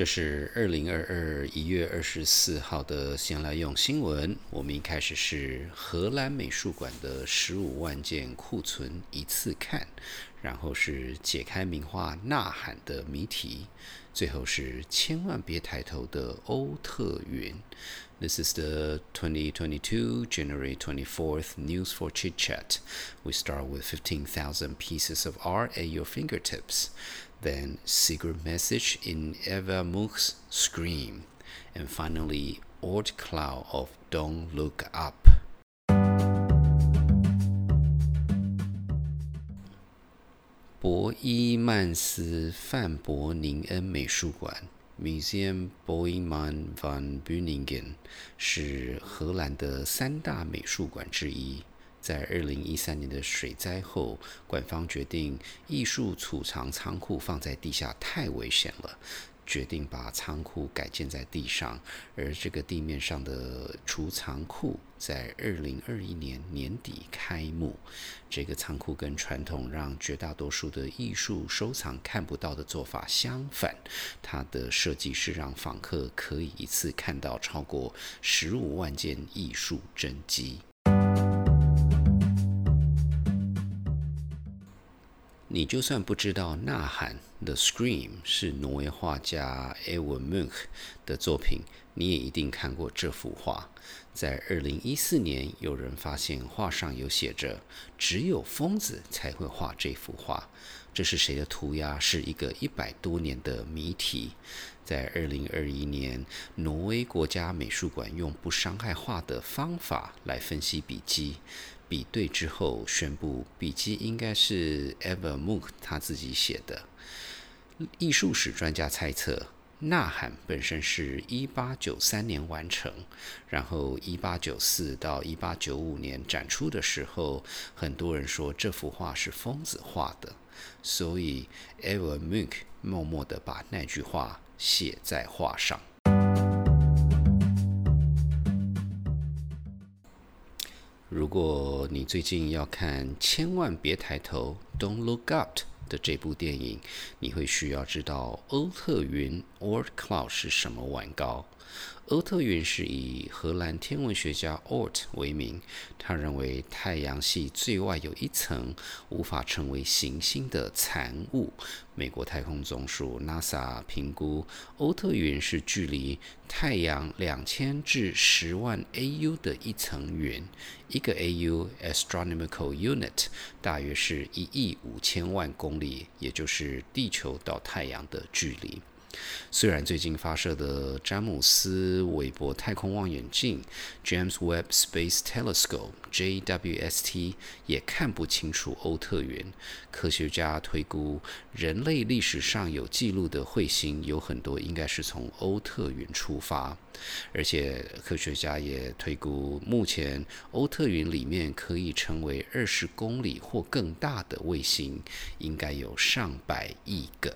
这是二零二二一月二十四号的先来用新闻。我们一开始是荷兰美术馆的十五万件库存一次看，然后是解开名画《呐喊》的谜题，最后是千万别抬头的欧特云。This is the 2022 January 24th News for Chit Chat. We start with 15,000 pieces of art at your fingertips, then Secret Message in Eva Munch's Scream, and finally Old Cloud of Don't Look Up. 博伊曼斯范伯宁恩美术馆 Museum Boeman van Beuningen 是荷兰的三大美术馆之一。在二零一三年的水灾后，馆方决定艺术储藏仓库放在地下太危险了。决定把仓库改建在地上，而这个地面上的储藏库在二零二一年年底开幕。这个仓库跟传统让绝大多数的艺术收藏看不到的做法相反，它的设计是让访客可以一次看到超过十五万件艺术真迹。你就算不知道《呐喊》The Scream 是挪威画家 Ewan Munch 的作品，你也一定看过这幅画。在二零一四年，有人发现画上有写着“只有疯子才会画这幅画”，这是谁的涂鸦？是一个一百多年的谜题。在二零二一年，挪威国家美术馆用不伤害画的方法来分析笔迹。比对之后，宣布笔记应该是 Eva Munk 他自己写的。艺术史专家猜测，《呐喊》本身是一八九三年完成，然后一八九四到一八九五年展出的时候，很多人说这幅画是疯子画的，所以 Eva Munk 默默的把那句话写在画上。如果你最近要看，千万别抬头，Don't look up 的这部电影，你会需要知道欧特云 （Oort Cloud） 是什么玩高。欧特云是以荷兰天文学家 Oort 为名，他认为太阳系最外有一层无法成为行星的残物。美国太空总署 NASA 评估，欧特云是距离太阳两千至十万 AU 的一层云，一个 AU (Astronomical Unit) 大约是一亿五千万公里，也就是地球到太阳的距离。虽然最近发射的詹姆斯韦伯太空望远镜 （James Webb Space Telescope，JWST） 也看不清楚欧特云，科学家推估人类历史上有记录的彗星有很多应该是从欧特云出发，而且科学家也推估，目前欧特云里面可以成为二十公里或更大的卫星，应该有上百亿个。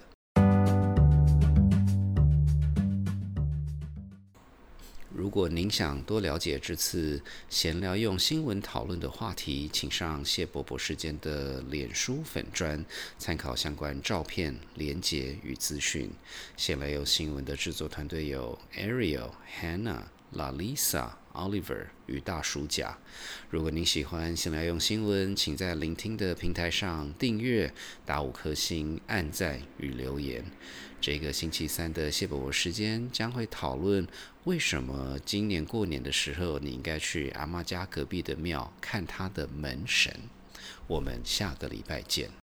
如果您想多了解这次闲聊用新闻讨论的话题，请上谢伯伯时间的脸书粉专参考相关照片、连结与资讯。闲聊用新闻的制作团队有 Ariel、Hannah、Lalisa、Oliver 与大叔甲。如果您喜欢闲聊用新闻，请在聆听的平台上订阅、打五颗星、按赞与留言。这个星期三的谢伯伯时间将会讨论为什么今年过年的时候你应该去阿妈家隔壁的庙看他的门神。我们下个礼拜见。